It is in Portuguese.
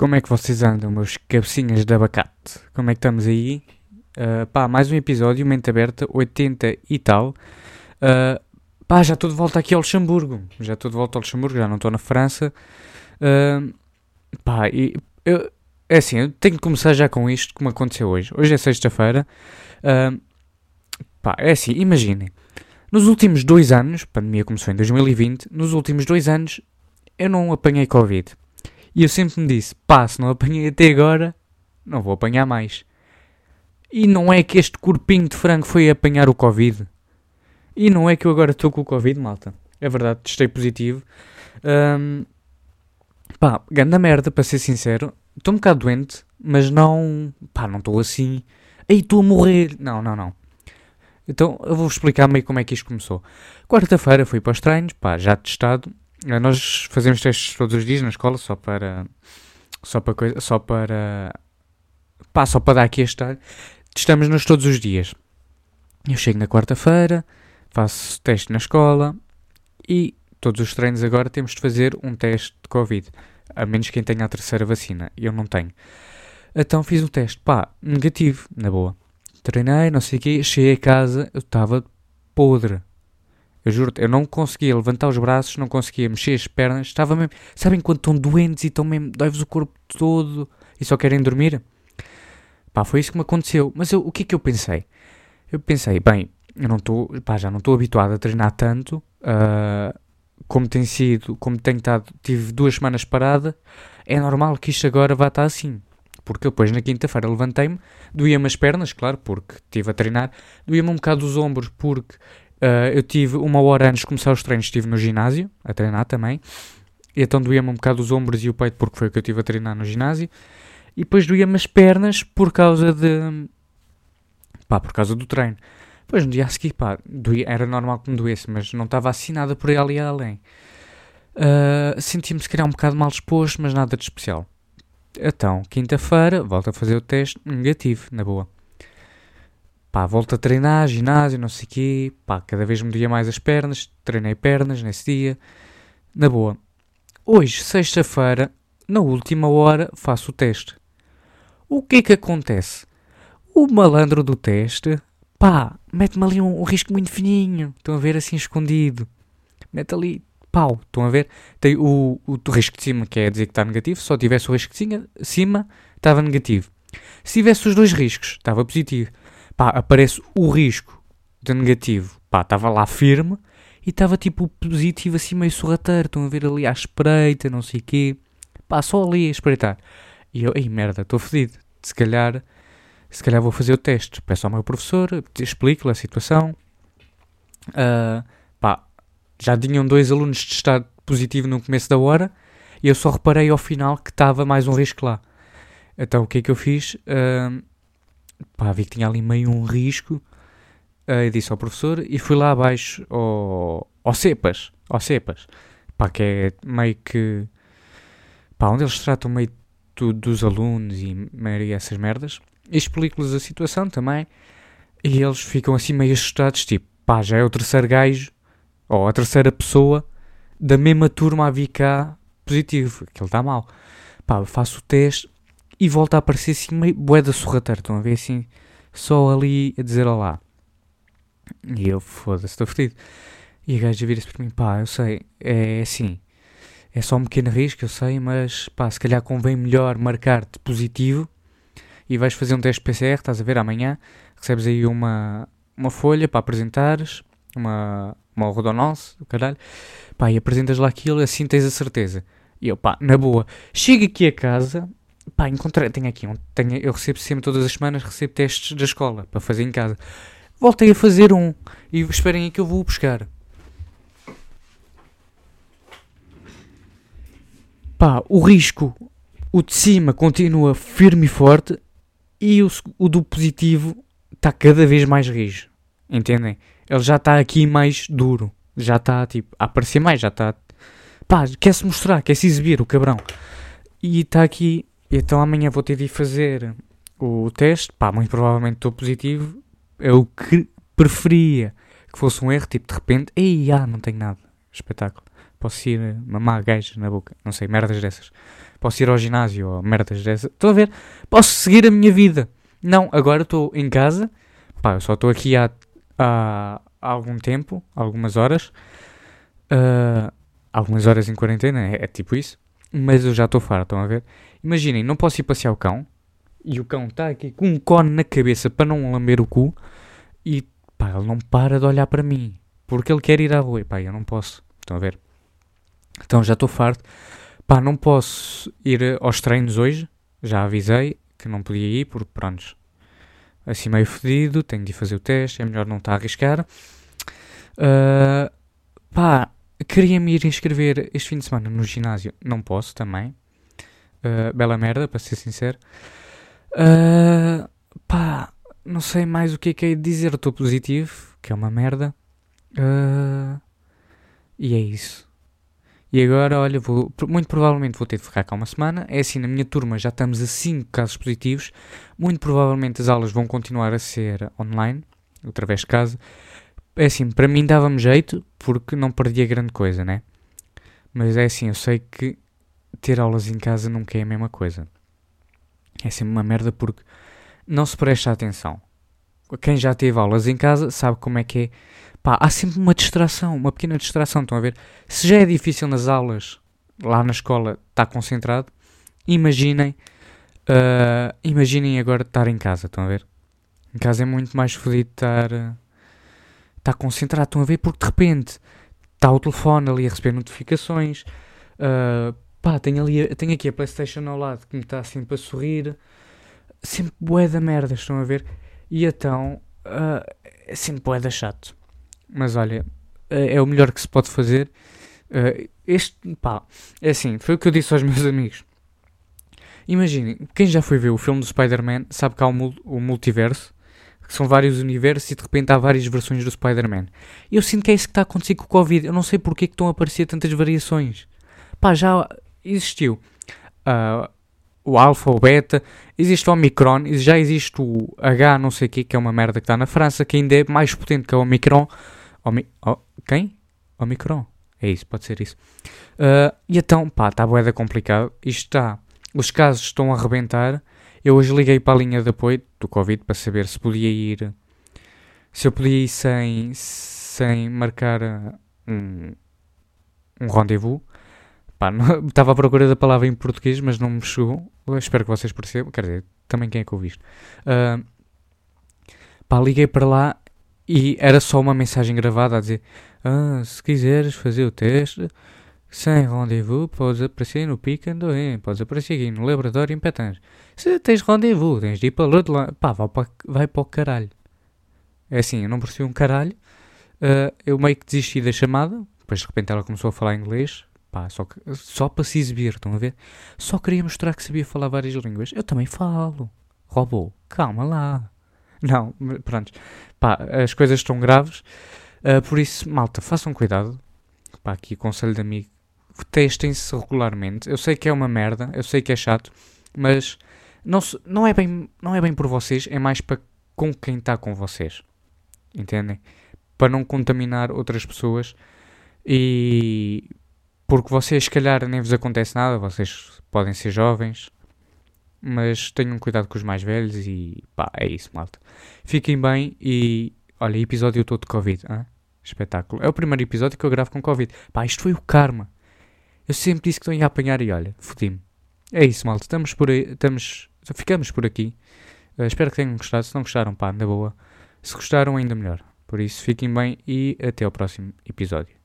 Como é que vocês andam, meus cabecinhas de abacate? Como é que estamos aí? Uh, pá, mais um episódio, mente aberta, 80 e tal. Uh, pá, já estou de volta aqui ao Luxemburgo. Já estou de volta ao Luxemburgo, já não estou na França. Uh, pá, e eu, é assim, eu tenho que começar já com isto, como aconteceu hoje. Hoje é sexta-feira. Uh, pá, é assim, imaginem. Nos últimos dois anos, a pandemia começou em 2020, nos últimos dois anos eu não apanhei Covid. E eu sempre me disse, pá, se não apanhei até agora, não vou apanhar mais. E não é que este corpinho de frango foi apanhar o Covid. E não é que eu agora estou com o Covid, malta. É verdade, testei positivo. Um, pá, ganda merda, para ser sincero. Estou um bocado doente, mas não... Pá, não estou assim... Ei, estou a morrer. Não, não, não. Então eu vou explicar meio como é que isto começou. Quarta-feira fui para os treinos, pá, já testado. Eh, nós fazemos testes todos os dias na escola, só para. Só para coisa. Só para. Pá, só para dar aqui este ar. Testamos-nos todos os dias. Eu chego na quarta-feira, faço teste na escola e todos os treinos agora temos de fazer um teste de Covid. A menos quem tenha a terceira vacina. Eu não tenho. Então fiz o teste. Pá, negativo, na boa. Treinei, não sei o quê. Cheguei a casa, eu estava podre. Eu juro eu não conseguia levantar os braços, não conseguia mexer as pernas. Estava mesmo. Sabem quando estão doentes e estão mesmo. dói-vos o corpo todo e só querem dormir? Pá, foi isso que me aconteceu. Mas eu, o que é que eu pensei? Eu pensei, bem, eu não estou. pá, já não estou habituado a treinar tanto. Uh, como tem sido, como tenho estado. tive duas semanas parada. É normal que isto agora vá estar assim. Porque depois na quinta-feira levantei-me, doía-me as pernas, claro, porque estive a treinar, doía-me um bocado os ombros, porque uh, eu tive uma hora antes de começar os treinos, estive no ginásio, a treinar também, e então doía-me um bocado os ombros e o peito, porque foi o que eu estive a treinar no ginásio, e depois doía-me as pernas por causa de. pá, por causa do treino. Depois no dia a seguir, pá, doía, era normal que me doesse, mas não estava assim nada por aí ali além. Uh, Senti-me se calhar um bocado mal disposto, mas nada de especial. Então, quinta-feira, volto a fazer o teste negativo, na boa. Pá, volto a treinar, ginásio, não sei o quê. Pá, cada vez me doía mais as pernas. Treinei pernas nesse dia. Na boa. Hoje, sexta-feira, na última hora, faço o teste. O que é que acontece? O malandro do teste, pá, mete-me ali um, um risco muito fininho. Estão a ver assim escondido. Mete ali pau. Estão a ver? Tem o, o, o risco de cima, que é dizer que está negativo. Só tivesse o risco de cima, estava negativo. Se tivesse os dois riscos, estava positivo. Pá, aparece o risco de negativo. Pá, estava lá firme. E estava tipo positivo assim meio sorrateiro. Estão a ver ali à espreita, não sei o quê. Pá, só ali a espreitar. E eu, ei merda, estou fedido. Se calhar, se calhar vou fazer o teste. Peço ao meu professor, explico-lhe a situação. Uh, pá, já tinham dois alunos de estado positivo no começo da hora e eu só reparei ao final que estava mais um risco lá. Então o que é que eu fiz? Uh, pá, vi que tinha ali meio um risco. Eu disse ao professor e fui lá abaixo ao, ao Cepas. Ao Cepas. Pá, que é meio que. Pá, onde eles tratam meio tudo dos alunos e meio essas merdas. E explico-lhes a situação também. E eles ficam assim meio assustados, tipo, pá, já é o terceiro gajo ou a terceira pessoa da mesma turma a vir cá positivo, aquilo está mal. Pá, faço o teste e volta a aparecer assim meio boeda sorrateira, estão a ver assim, só ali a dizer olá. E eu, foda-se, estou fodido. E a gaja vira-se para mim, pá, eu sei, é assim, é só um pequeno risco, eu sei, mas pá, se calhar convém melhor marcar-te positivo e vais fazer um teste PCR, estás a ver, amanhã, recebes aí uma, uma folha para apresentares, uma, uma rodonose, o caralho, pá, e apresentas lá aquilo, assim tens a certeza. E eu, pá, na boa, chego aqui a casa, pá, encontrei, tenho aqui, um, tenho, eu recebo sempre todas as semanas, recebo testes da escola, para fazer em casa. Voltei a fazer um, e esperem aí que eu vou buscar. Pá, o risco, o de cima continua firme e forte, e o, o do positivo está cada vez mais rijo. Entendem? Ele já está aqui mais duro. Já está, tipo, a aparecer mais. Já está. Pá, quer-se mostrar, quer-se exibir o cabrão. E está aqui. Então amanhã vou ter de ir fazer o teste. Pá, muito provavelmente estou positivo. Eu que preferia que fosse um erro, tipo, de repente. Ei, ah, não tenho nada. Espetáculo. Posso ir mamar gajas na boca. Não sei, merdas dessas. Posso ir ao ginásio ou merdas dessas. Estão a ver? Posso seguir a minha vida. Não, agora estou em casa. Pá, eu só estou aqui há, há, há, algum tempo, algumas horas. Uh, algumas horas em quarentena, é, é tipo isso. Mas eu já estou farto, estão a ver? Imaginem, não posso ir passear o cão. E o cão está aqui com um cone na cabeça para não lamber o cu. E pá, ele não para de olhar para mim. Porque ele quer ir à rua. E pá, eu não posso. Estão a ver? Então já estou farto. Pá, não posso ir aos treinos hoje. Já avisei que não podia ir, porque pronto, assim meio fedido, tenho de fazer o teste, é melhor não estar a arriscar. Uh, pá, queria-me ir inscrever este fim de semana no ginásio, não posso também. Uh, bela merda, para ser sincero. Uh, pá, não sei mais o que é que é dizer, estou positivo, que é uma merda. Uh, e é isso. E agora, olha, vou, muito provavelmente vou ter de ficar cá uma semana. É assim, na minha turma já estamos a 5 casos positivos. Muito provavelmente as aulas vão continuar a ser online, através de casa. É assim, para mim dava-me jeito, porque não perdia grande coisa, né? Mas é assim, eu sei que ter aulas em casa nunca é a mesma coisa. É sempre uma merda porque não se presta atenção. Quem já teve aulas em casa sabe como é que é pá, há sempre uma distração, uma pequena distração. Estão a ver? Se já é difícil nas aulas, lá na escola, estar concentrado, imaginem, uh, imaginem agora estar em casa. Estão a ver? Em casa é muito mais fodido estar, uh, estar concentrado. Estão a ver? Porque de repente está o telefone ali a receber notificações. Uh, pá, tenho, ali, tenho aqui a Playstation ao lado que me está assim para sorrir. Sempre bué da merda, estão a ver? E então, uh, é sempre bué da chato. Mas olha, é, é o melhor que se pode fazer. Uh, este, pá, é assim, foi o que eu disse aos meus amigos. Imaginem, quem já foi ver o filme do Spider-Man sabe que há o multiverso, que são vários universos e de repente há várias versões do Spider-Man. Eu sinto que é isso que está a acontecer com o Covid. Eu não sei porque é que estão a aparecer tantas variações. Pá, já existiu uh, o Alpha, o Beta, existe o Omicron, já existe o H, não sei o que, que é uma merda que está na França, que ainda é mais potente que o Omicron. Omi oh, quem? Omicron. É isso, pode ser isso. Uh, e então, pá, está boeda complicado. Isto está. Os casos estão a arrebentar. Eu hoje liguei para a linha de apoio do Covid para saber se podia ir. Se eu podia ir sem, sem marcar uh, um, um rendezvous. Estava à procura da palavra em português, mas não me chegou. Espero que vocês percebam. Quer dizer, também quem é que ouviu isto. Uh, pá, liguei para lá e era só uma mensagem gravada a dizer: ah, se quiseres fazer o teste, sem rendezvous, podes aparecer no Pica Andoim, podes aparecer aqui no Laboratório em Petãs. Se tens rendezvous, tens de ir para outro lado. Pá, vai para, vai para o caralho. É assim, eu não percebi um caralho. Uh, eu meio que desisti da chamada. Depois de repente ela começou a falar inglês. Pá, só, que, só para se exibir, estão a ver? Só queria mostrar que sabia falar várias línguas. Eu também falo. Robô, calma lá. Não, pronto. Pá, as coisas estão graves. Uh, por isso, malta, façam cuidado. Pá, aqui conselho de amigo. Testem-se regularmente. Eu sei que é uma merda, eu sei que é chato, mas não, não, é, bem, não é bem por vocês, é mais para com quem está com vocês. Entendem? Para não contaminar outras pessoas e porque vocês, se calhar, nem vos acontece nada, vocês podem ser jovens, mas tenham cuidado com os mais velhos e pá, é isso, malta. Fiquem bem e olha, episódio todo de Covid, hein? espetáculo. É o primeiro episódio que eu gravo com Covid. Pá, isto foi o karma. Eu sempre disse que estou a apanhar e olha, fodi-me. É isso, malta. Estamos por aí, estamos, ficamos por aqui. Uh, espero que tenham gostado. Se não gostaram, pá, na boa. Se gostaram, ainda melhor. Por isso, fiquem bem e até ao próximo episódio.